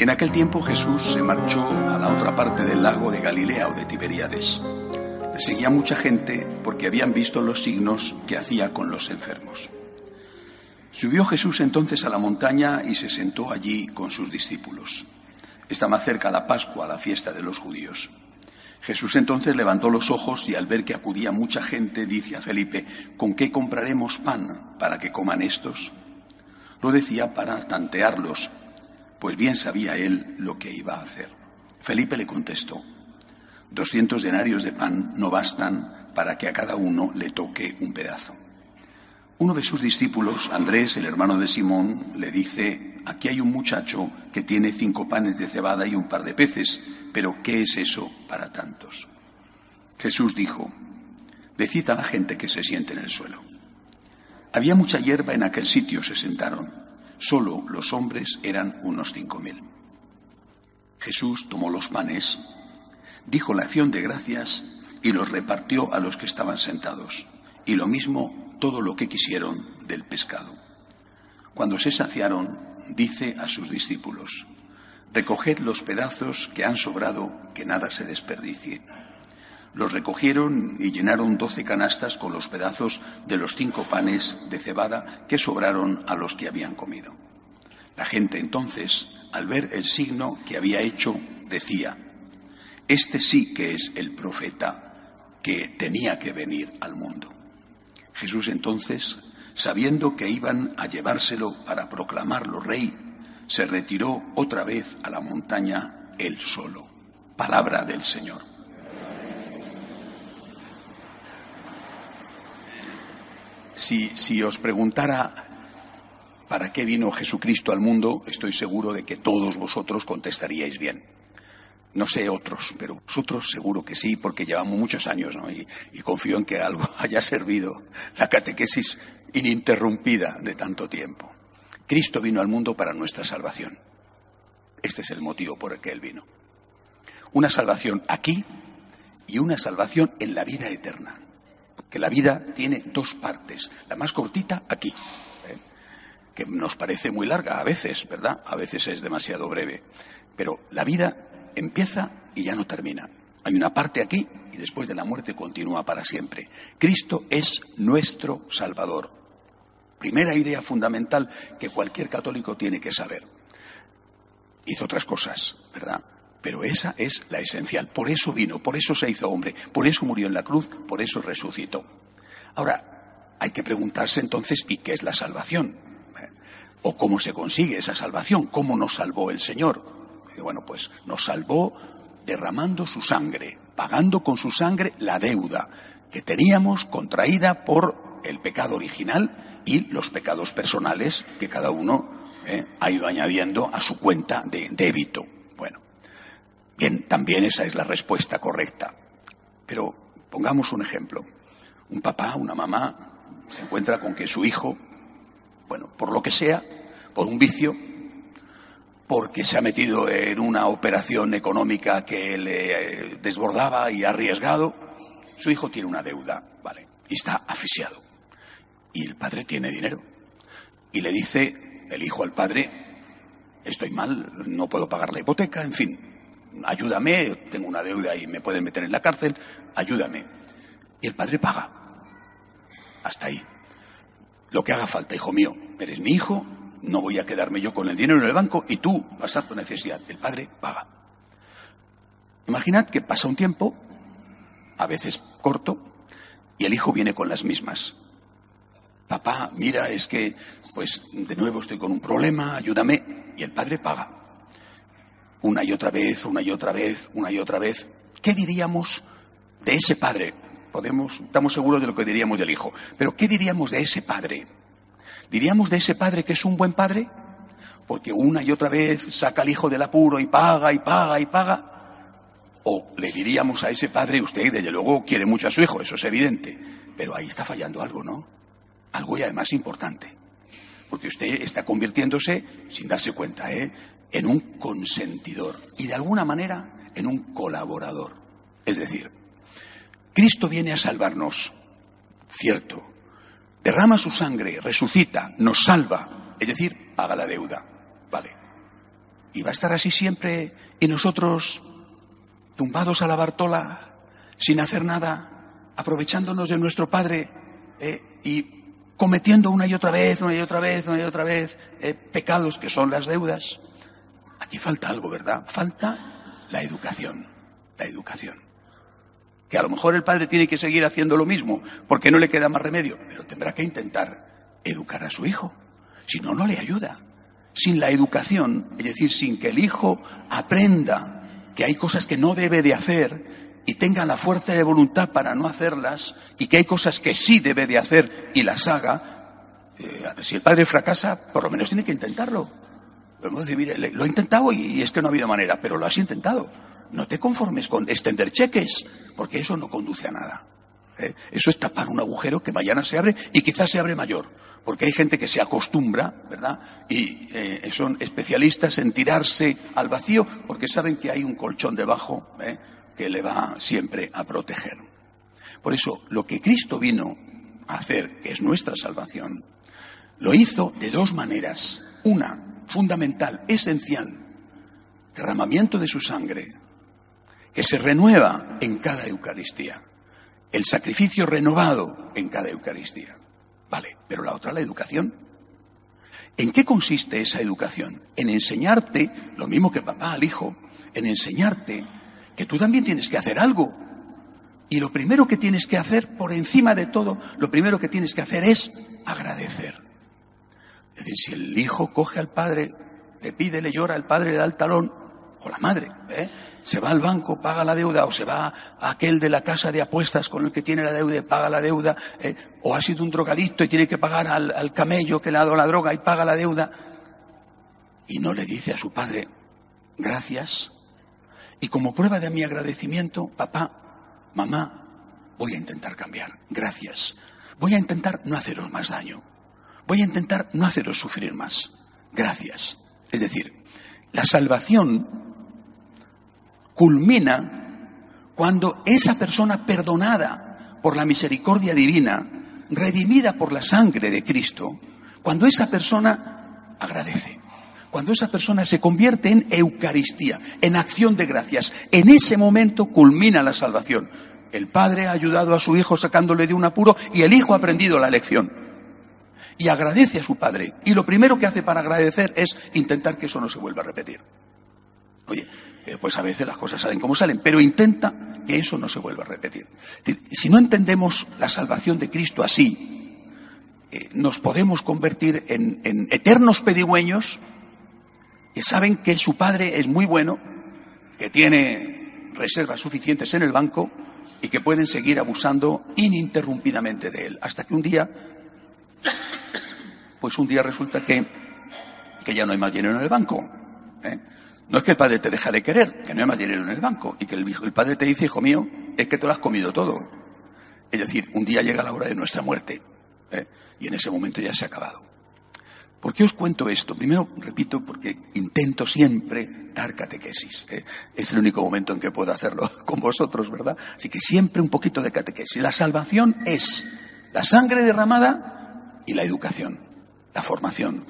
En aquel tiempo Jesús se marchó a la otra parte del lago de Galilea o de Tiberíades. Le seguía mucha gente porque habían visto los signos que hacía con los enfermos. Subió Jesús entonces a la montaña y se sentó allí con sus discípulos. Estaba cerca la Pascua, la fiesta de los judíos. Jesús entonces levantó los ojos y al ver que acudía mucha gente, dice a Felipe, ¿con qué compraremos pan para que coman estos? Lo decía para tantearlos, pues bien sabía él lo que iba a hacer. Felipe le contestó, doscientos denarios de pan no bastan para que a cada uno le toque un pedazo. Uno de sus discípulos, Andrés, el hermano de Simón, le dice, aquí hay un muchacho que tiene cinco panes de cebada y un par de peces, pero ¿qué es eso para tantos? Jesús dijo, decid a la gente que se siente en el suelo. Había mucha hierba en aquel sitio, se sentaron. Solo los hombres eran unos cinco mil. Jesús tomó los panes, dijo la acción de gracias y los repartió a los que estaban sentados. Y lo mismo todo lo que quisieron del pescado. Cuando se saciaron, dice a sus discípulos, recoged los pedazos que han sobrado, que nada se desperdicie. Los recogieron y llenaron doce canastas con los pedazos de los cinco panes de cebada que sobraron a los que habían comido. La gente entonces, al ver el signo que había hecho, decía, Este sí que es el profeta que tenía que venir al mundo. Jesús entonces, sabiendo que iban a llevárselo para proclamarlo rey, se retiró otra vez a la montaña él solo. Palabra del Señor. Si, si os preguntara para qué vino Jesucristo al mundo, estoy seguro de que todos vosotros contestaríais bien. No sé otros, pero vosotros seguro que sí, porque llevamos muchos años, ¿no? Y, y, confío en que algo haya servido la catequesis ininterrumpida de tanto tiempo. Cristo vino al mundo para nuestra salvación. Este es el motivo por el que Él vino. Una salvación aquí y una salvación en la vida eterna. Que la vida tiene dos partes. La más cortita aquí, ¿eh? que nos parece muy larga a veces, ¿verdad? A veces es demasiado breve. Pero la vida empieza y ya no termina. Hay una parte aquí y después de la muerte continúa para siempre. Cristo es nuestro Salvador. Primera idea fundamental que cualquier católico tiene que saber. Hizo otras cosas, ¿verdad? Pero esa es la esencial. Por eso vino, por eso se hizo hombre, por eso murió en la cruz, por eso resucitó. Ahora, hay que preguntarse entonces, ¿y qué es la salvación? ¿O cómo se consigue esa salvación? ¿Cómo nos salvó el Señor? bueno, pues nos salvó derramando su sangre, pagando con su sangre la deuda que teníamos contraída por el pecado original y los pecados personales que cada uno eh, ha ido añadiendo a su cuenta de débito. Bueno, bien, también esa es la respuesta correcta. Pero pongamos un ejemplo. Un papá, una mamá, se encuentra con que su hijo, bueno, por lo que sea, por un vicio, porque se ha metido en una operación económica que le eh, desbordaba y arriesgado. Su hijo tiene una deuda, ¿vale? Y está asfixiado. Y el padre tiene dinero. Y le dice el hijo al padre, estoy mal, no puedo pagar la hipoteca, en fin, ayúdame, tengo una deuda y me pueden meter en la cárcel, ayúdame. Y el padre paga. Hasta ahí. Lo que haga falta, hijo mío, eres mi hijo, no voy a quedarme yo con el dinero en el banco y tú vas a tu necesidad. El padre paga. Imaginad que pasa un tiempo, a veces corto, y el hijo viene con las mismas. Papá, mira, es que, pues, de nuevo estoy con un problema, ayúdame. Y el padre paga. Una y otra vez, una y otra vez, una y otra vez. ¿Qué diríamos de ese padre? Podemos, estamos seguros de lo que diríamos del hijo. Pero ¿qué diríamos de ese padre? ¿Diríamos de ese padre que es un buen padre? Porque una y otra vez saca al hijo del apuro y paga y paga y paga. O le diríamos a ese padre, usted desde luego quiere mucho a su hijo, eso es evidente, pero ahí está fallando algo, ¿no? Algo y además importante. Porque usted está convirtiéndose, sin darse cuenta, ¿eh? En un consentidor y de alguna manera en un colaborador. Es decir, Cristo viene a salvarnos, cierto, derrama su sangre, resucita, nos salva, es decir, paga la deuda. Vale. y va a estar así siempre y nosotros tumbados a la Bartola, sin hacer nada, aprovechándonos de nuestro Padre eh, y cometiendo una y otra vez, una y otra vez, una y otra vez eh, pecados que son las deudas. Aquí falta algo, ¿verdad? Falta la educación, la educación. Que a lo mejor el padre tiene que seguir haciendo lo mismo, porque no le queda más remedio, pero tendrá que intentar educar a su hijo. Si no, no le ayuda. Sin la educación, es decir, sin que el hijo aprenda que hay cosas que no debe de hacer y tenga la fuerza de voluntad para no hacerlas y que hay cosas que sí debe de hacer y las haga, eh, si el padre fracasa, por lo menos tiene que intentarlo. Lo he intentado y es que no ha habido manera, pero lo has intentado. No te conformes con extender cheques, porque eso no conduce a nada. ¿eh? Eso es tapar un agujero que mañana se abre y quizás se abre mayor, porque hay gente que se acostumbra, ¿verdad? Y eh, son especialistas en tirarse al vacío porque saben que hay un colchón debajo. ¿eh? que le va siempre a proteger. Por eso, lo que Cristo vino a hacer, que es nuestra salvación, lo hizo de dos maneras. Una, fundamental, esencial, derramamiento de su sangre, que se renueva en cada Eucaristía. El sacrificio renovado en cada Eucaristía. Vale, pero la otra, la educación. ¿En qué consiste esa educación? En enseñarte, lo mismo que papá al hijo, en enseñarte que tú también tienes que hacer algo. Y lo primero que tienes que hacer, por encima de todo, lo primero que tienes que hacer es agradecer. Es decir, si el hijo coge al padre, le pide, le llora, el padre le da el talón, o la madre, ¿eh? se va al banco, paga la deuda, o se va a aquel de la casa de apuestas con el que tiene la deuda y paga la deuda, ¿eh? o ha sido un drogadicto y tiene que pagar al, al camello que le ha dado la droga y paga la deuda, y no le dice a su padre, gracias, y como prueba de mi agradecimiento, papá, mamá, voy a intentar cambiar. Gracias. Voy a intentar no haceros más daño. Voy a intentar no haceros sufrir más. Gracias. Es decir, la salvación culmina cuando esa persona perdonada por la misericordia divina, redimida por la sangre de Cristo, cuando esa persona agradece. Cuando esa persona se convierte en Eucaristía, en acción de gracias, en ese momento culmina la salvación. El padre ha ayudado a su hijo sacándole de un apuro y el hijo ha aprendido la lección. Y agradece a su padre. Y lo primero que hace para agradecer es intentar que eso no se vuelva a repetir. Oye, eh, pues a veces las cosas salen como salen, pero intenta que eso no se vuelva a repetir. Si no entendemos la salvación de Cristo así, eh, nos podemos convertir en, en eternos pedigüeños que saben que su padre es muy bueno, que tiene reservas suficientes en el banco y que pueden seguir abusando ininterrumpidamente de él. Hasta que un día, pues un día resulta que, que ya no hay más dinero en el banco. ¿eh? No es que el padre te deja de querer, que no hay más dinero en el banco, y que el, el padre te dice, hijo mío, es que te lo has comido todo. Es decir, un día llega la hora de nuestra muerte, ¿eh? y en ese momento ya se ha acabado. ¿Por qué os cuento esto? Primero, repito, porque intento siempre dar catequesis. ¿eh? Es el único momento en que puedo hacerlo con vosotros, ¿verdad? Así que siempre un poquito de catequesis. La salvación es la sangre derramada y la educación, la formación.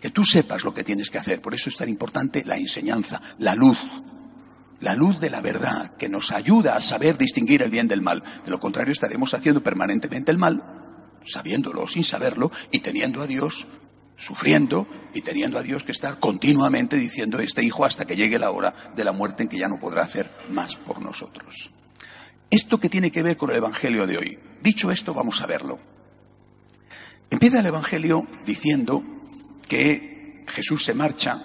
Que tú sepas lo que tienes que hacer. Por eso es tan importante la enseñanza, la luz. La luz de la verdad que nos ayuda a saber distinguir el bien del mal. De lo contrario, estaremos haciendo permanentemente el mal, sabiéndolo sin saberlo y teniendo a Dios sufriendo y teniendo a Dios que estar continuamente diciendo este hijo hasta que llegue la hora de la muerte en que ya no podrá hacer más por nosotros. Esto que tiene que ver con el Evangelio de hoy. Dicho esto, vamos a verlo. Empieza el Evangelio diciendo que Jesús se marcha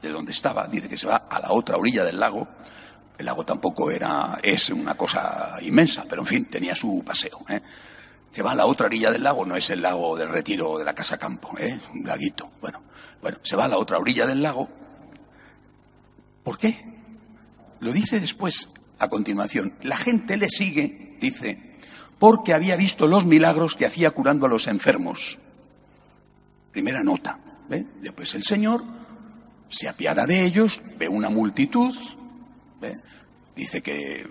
de donde estaba, dice que se va a la otra orilla del lago. El lago tampoco era, es una cosa inmensa, pero en fin, tenía su paseo. ¿eh? Se va a la otra orilla del lago, no es el lago del retiro de la casa campo, ¿eh? un laguito. Bueno, bueno, se va a la otra orilla del lago. ¿Por qué? Lo dice después, a continuación. La gente le sigue, dice, porque había visto los milagros que hacía curando a los enfermos. Primera nota. ¿ve? Después el Señor se apiada de ellos, ve una multitud, ¿ve? dice que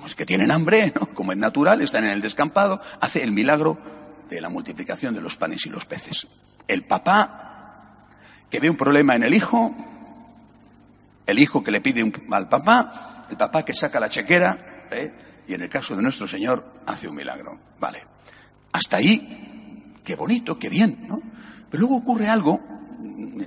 pues que tienen hambre, ¿no? como es natural, están en el descampado, hace el milagro de la multiplicación de los panes y los peces. El papá, que ve un problema en el hijo, El hijo que le pide un, al papá, el papá que saca la chequera, ¿eh? Y en el caso de nuestro Señor hace un milagro. Vale. Hasta ahí, qué bonito, qué bien, ¿no? Pero luego ocurre algo.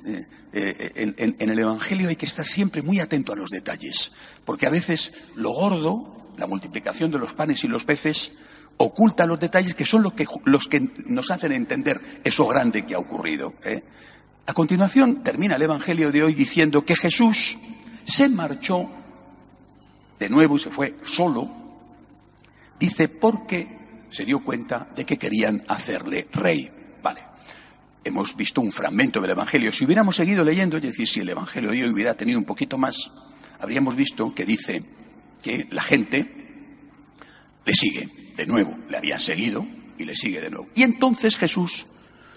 Eh, eh, en, en el Evangelio hay que estar siempre muy atento a los detalles, porque a veces lo gordo, la multiplicación de los panes y los peces, oculta los detalles que son los que, los que nos hacen entender eso grande que ha ocurrido. ¿eh? A continuación termina el Evangelio de hoy diciendo que Jesús se marchó de nuevo y se fue solo, dice porque se dio cuenta de que querían hacerle rey. Vale. Hemos visto un fragmento del Evangelio. Si hubiéramos seguido leyendo, es decir, si el Evangelio de hoy hubiera tenido un poquito más, habríamos visto que dice que la gente le sigue de nuevo, le habían seguido y le sigue de nuevo. Y entonces Jesús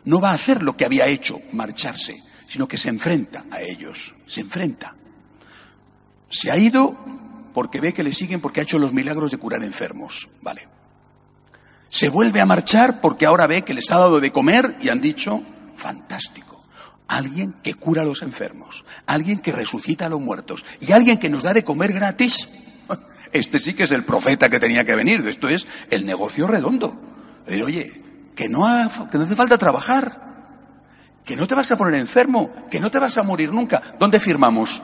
no va a hacer lo que había hecho, marcharse, sino que se enfrenta a ellos, se enfrenta. Se ha ido porque ve que le siguen porque ha hecho los milagros de curar enfermos, ¿vale? Se vuelve a marchar porque ahora ve que les ha dado de comer y han dicho, fantástico, alguien que cura a los enfermos, alguien que resucita a los muertos y alguien que nos da de comer gratis. Este sí que es el profeta que tenía que venir. Esto es el negocio redondo. Decir, oye, que no, que no hace falta trabajar, que no te vas a poner enfermo, que no te vas a morir nunca. ¿Dónde firmamos?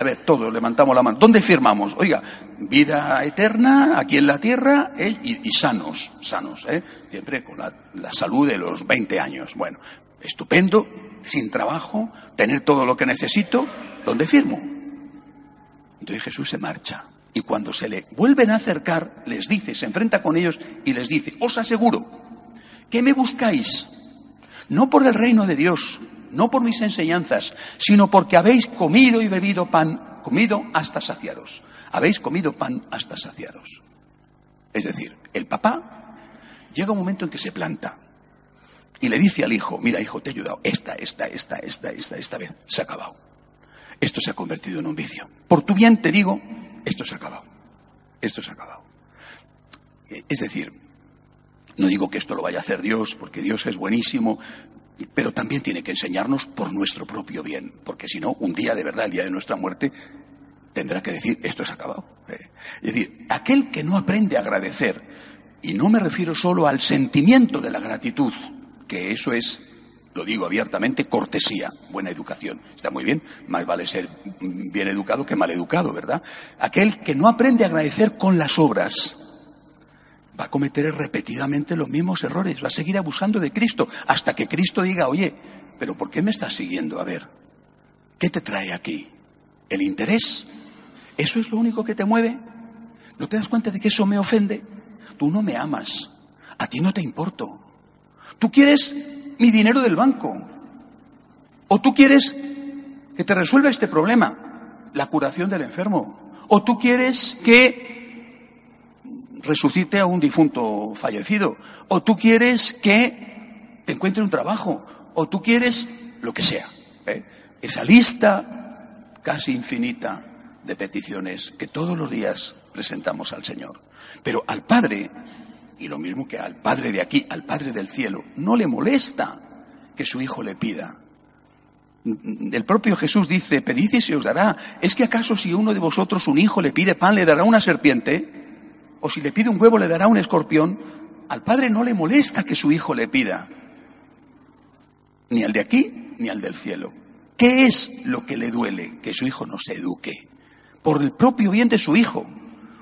A ver, todos levantamos la mano. ¿Dónde firmamos? Oiga, vida eterna aquí en la tierra ¿eh? y, sanos, sanos, ¿eh? siempre con la, la salud de los 20 años. Bueno, estupendo, sin trabajo, tener todo lo que necesito. ¿Dónde firmo? Entonces Jesús se marcha. Y cuando se le vuelven a acercar, les dice, se enfrenta con ellos y les dice, os aseguro que me buscáis, no por el reino de Dios, no por mis enseñanzas, sino porque habéis comido y bebido pan, comido hasta saciaros. Habéis comido pan hasta saciaros. Es decir, el papá llega un momento en que se planta y le dice al hijo, mira hijo, te he ayudado, esta, esta, esta, esta, esta, esta vez, se ha acabado. Esto se ha convertido en un vicio. Por tu bien te digo esto se ha acabado. Esto se ha acabado. Es decir, no digo que esto lo vaya a hacer Dios, porque Dios es buenísimo, pero también tiene que enseñarnos por nuestro propio bien, porque si no, un día de verdad, el día de nuestra muerte, tendrá que decir, esto ha acabado. Eh, es decir, aquel que no aprende a agradecer, y no me refiero solo al sentimiento de la gratitud, que eso es lo digo abiertamente, cortesía, buena educación. Está muy bien, más vale ser bien educado que mal educado, ¿verdad? Aquel que no aprende a agradecer con las obras va a cometer repetidamente los mismos errores, va a seguir abusando de Cristo hasta que Cristo diga, oye, pero ¿por qué me estás siguiendo? A ver, ¿qué te trae aquí? ¿El interés? ¿Eso es lo único que te mueve? ¿No te das cuenta de que eso me ofende? Tú no me amas, a ti no te importo. Tú quieres mi dinero del banco. O tú quieres que te resuelva este problema, la curación del enfermo. O tú quieres que resucite a un difunto fallecido. O tú quieres que te encuentre un trabajo. O tú quieres lo que sea. ¿eh? Esa lista casi infinita de peticiones que todos los días presentamos al Señor. Pero al Padre y lo mismo que al Padre de aquí, al Padre del cielo, no le molesta que su Hijo le pida. El propio Jesús dice, pedid y se os dará. ¿Es que acaso si uno de vosotros, un hijo, le pide pan, le dará una serpiente? ¿O si le pide un huevo, le dará un escorpión? Al Padre no le molesta que su hijo le pida. Ni al de aquí, ni al del cielo. ¿Qué es lo que le duele? Que su hijo no se eduque. Por el propio bien de su hijo.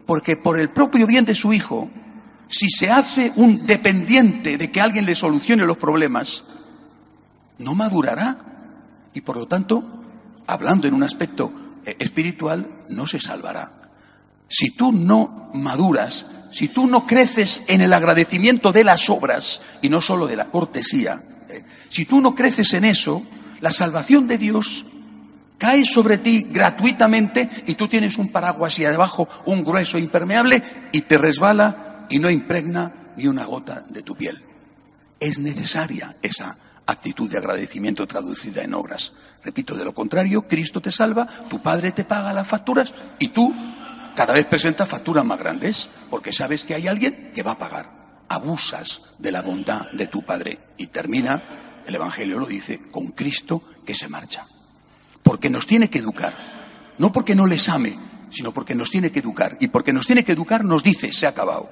Porque por el propio bien de su hijo, si se hace un dependiente de que alguien le solucione los problemas, no madurará y por lo tanto, hablando en un aspecto eh, espiritual, no se salvará. Si tú no maduras, si tú no creces en el agradecimiento de las obras y no solo de la cortesía, eh, si tú no creces en eso, la salvación de Dios cae sobre ti gratuitamente y tú tienes un paraguas y debajo un grueso impermeable y te resbala y no impregna ni una gota de tu piel. Es necesaria esa actitud de agradecimiento traducida en obras. Repito, de lo contrario, Cristo te salva, tu Padre te paga las facturas y tú cada vez presentas facturas más grandes porque sabes que hay alguien que va a pagar. Abusas de la bondad de tu Padre y termina, el Evangelio lo dice, con Cristo que se marcha. Porque nos tiene que educar, No porque no les ame, sino porque nos tiene que educar. Y porque nos tiene que educar nos dice, se ha acabado.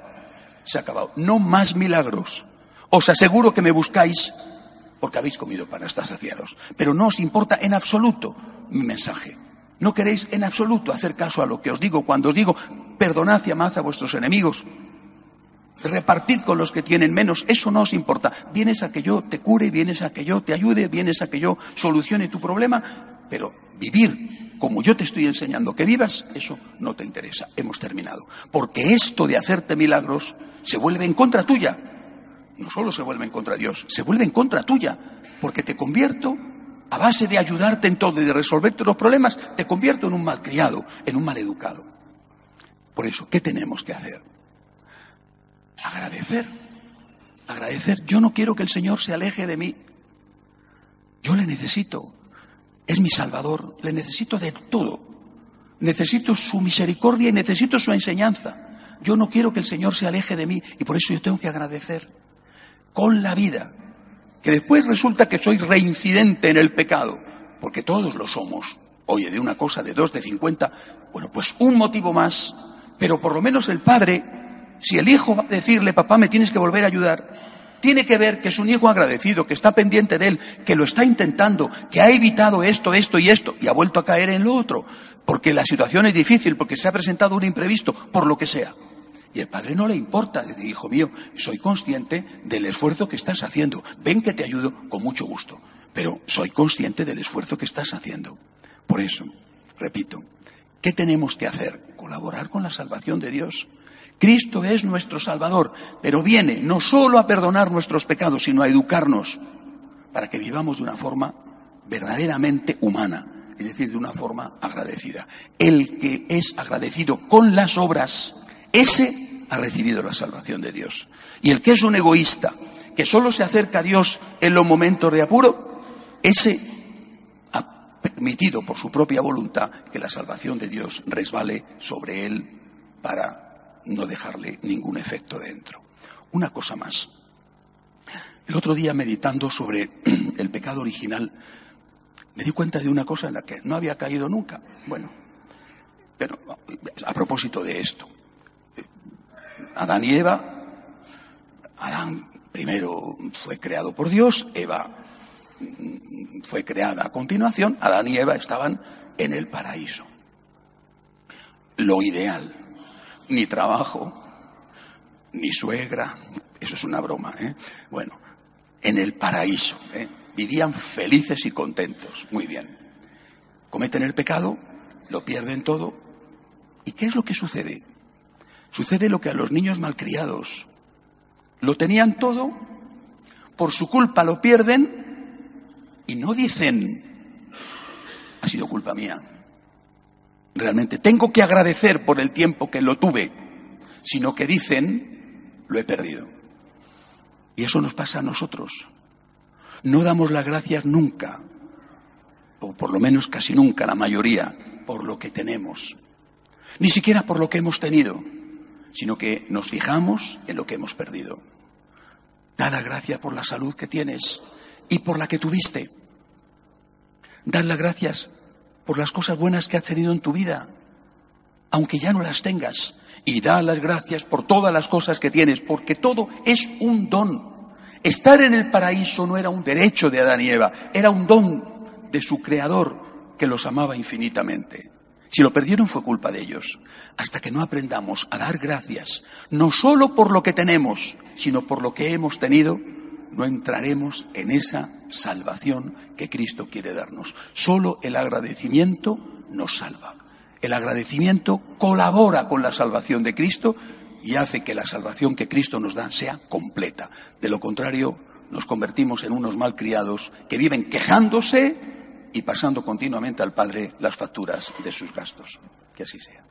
Se ha acabado. No más milagros. Os aseguro que me buscáis porque habéis comido para hasta saciaros. Pero no os importa en absoluto mi mensaje. No queréis en absoluto hacer caso a lo que os digo cuando os digo, perdonad y amad a vuestros enemigos. Repartid con los que tienen menos, eso no os importa. Vienes a que yo te cure, vienes a que yo te ayude, vienes a que yo solucione tu problema, pero vivir como yo te estoy enseñando que vivas, eso no te interesa. Hemos terminado. Porque esto de hacerte milagros se vuelve en contra tuya. No solo se vuelve en contra de Dios, se vuelve en contra tuya. Porque te convierto, a base de ayudarte en todo y de resolverte los problemas, te convierto en un malcriado, en un maleducado. Por eso, ¿qué tenemos que hacer? Agradecer. Agradecer. Yo no quiero que el Señor se aleje de mí. Yo le necesito. Es mi Salvador. Le necesito de todo. Necesito su misericordia y necesito su enseñanza. Yo no quiero que el Señor se aleje de mí y por eso yo tengo que agradecer con la vida. Que después resulta que soy reincidente en el pecado, porque todos lo somos. Oye, de una cosa, de dos, de cincuenta, bueno, pues un motivo más, pero por lo menos el padre si el hijo va a decirle, papá, me tienes que volver a ayudar, tiene que ver que es un hijo agradecido, que está pendiente de él, que lo está intentando, que ha evitado esto, esto y esto, y ha vuelto a caer en lo otro, porque la situación es difícil, porque se ha presentado un imprevisto, por lo que sea. Y el padre no le importa, dice, hijo mío, soy consciente del esfuerzo que estás haciendo, ven que te ayudo con mucho gusto, pero soy consciente del esfuerzo que estás haciendo. Por eso, repito, ¿qué tenemos que hacer? Colaborar con la salvación de Dios. Cristo es nuestro Salvador, pero viene no solo a perdonar nuestros pecados, sino a educarnos para que vivamos de una forma verdaderamente humana, es decir, de una forma agradecida. El que es agradecido con las obras, ese ha recibido la salvación de Dios. Y el que es un egoísta, que solo se acerca a Dios en los momentos de apuro, ese ha permitido por su propia voluntad que la salvación de Dios resbale sobre él para no dejarle ningún efecto dentro. Una cosa más. El otro día, meditando sobre el pecado original, me di cuenta de una cosa en la que no había caído nunca. Bueno, pero a propósito de esto, Adán y Eva, Adán primero fue creado por Dios, Eva fue creada a continuación, Adán y Eva estaban en el paraíso. Lo ideal, ni trabajo, ni suegra, eso es una broma, ¿eh? Bueno, en el paraíso, ¿eh? vivían felices y contentos, muy bien. Cometen el pecado, lo pierden todo, ¿y qué es lo que sucede? Sucede lo que a los niños malcriados lo tenían todo, por su culpa lo pierden y no dicen, ha sido culpa mía, realmente tengo que agradecer por el tiempo que lo tuve, sino que dicen, lo he perdido. Y eso nos pasa a nosotros. No damos las gracias nunca, o por lo menos casi nunca, la mayoría, por lo que tenemos. Ni siquiera por lo que hemos tenido, sino que nos fijamos en lo que hemos perdido. Da la gracia por la salud que tienes y por la que tuviste. Da las gracias por las cosas buenas que has tenido en tu vida, aunque ya no las tengas. Y da las gracias por todas las cosas que tienes, porque todo es un don. Estar en el paraíso no era un derecho de Adán y Eva, era un don de su Creador que los amaba infinitamente. Si lo perdieron fue culpa de ellos. Hasta que no aprendamos a dar gracias, no solo por lo que tenemos, sino por lo que hemos tenido, no entraremos en esa salvación que Cristo quiere darnos. Solo el agradecimiento nos salva. El agradecimiento colabora con la salvación de Cristo y hace que la salvación que Cristo nos da sea completa. De lo contrario, nos convertimos en unos malcriados que viven quejándose y pasando continuamente al Padre las facturas de sus gastos. Que así sea.